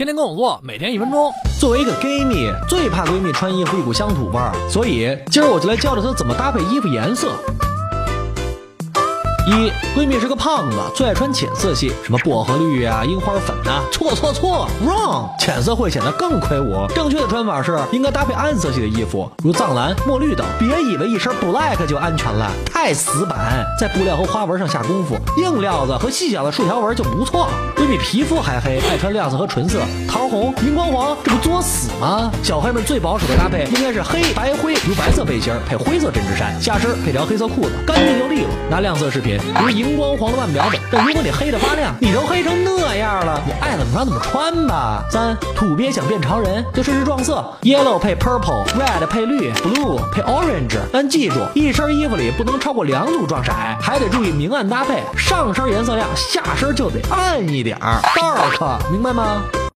天天跟我做，每天一分钟。作为一个 gay 蜜，最怕闺蜜穿衣服一股乡土味儿，所以今儿我就来教教她怎么搭配衣服颜色。一闺蜜是个胖子，最爱穿浅色系，什么薄荷绿啊、樱花粉呐。错错错，wrong，浅色会显得更魁梧。正确的穿法是应该搭配暗色系的衣服，如藏蓝、墨绿等。别以为一身 black 就安全了，太死板，在布料和花纹上下功夫，硬料子和细小的竖条纹就不错。闺蜜皮肤还黑，爱穿亮色和纯色，桃红、荧光黄，这不作死啊？小黑们最保守的搭配应该是黑白灰，如白色背心配灰色针织衫，下身配条黑色裤子，干净又利落。拿亮色饰品。如荧光黄的腕表等，但如果你黑的发亮，你都黑成那样了，你爱怎么穿怎么穿吧。三土鳖想变潮人，就试试撞色，yellow 配 purple，red 配绿，blue 配 orange。但记住，一身衣服里不能超过两组撞色，还得注意明暗搭配，上身颜色亮，下身就得暗一点儿，dark，明白吗？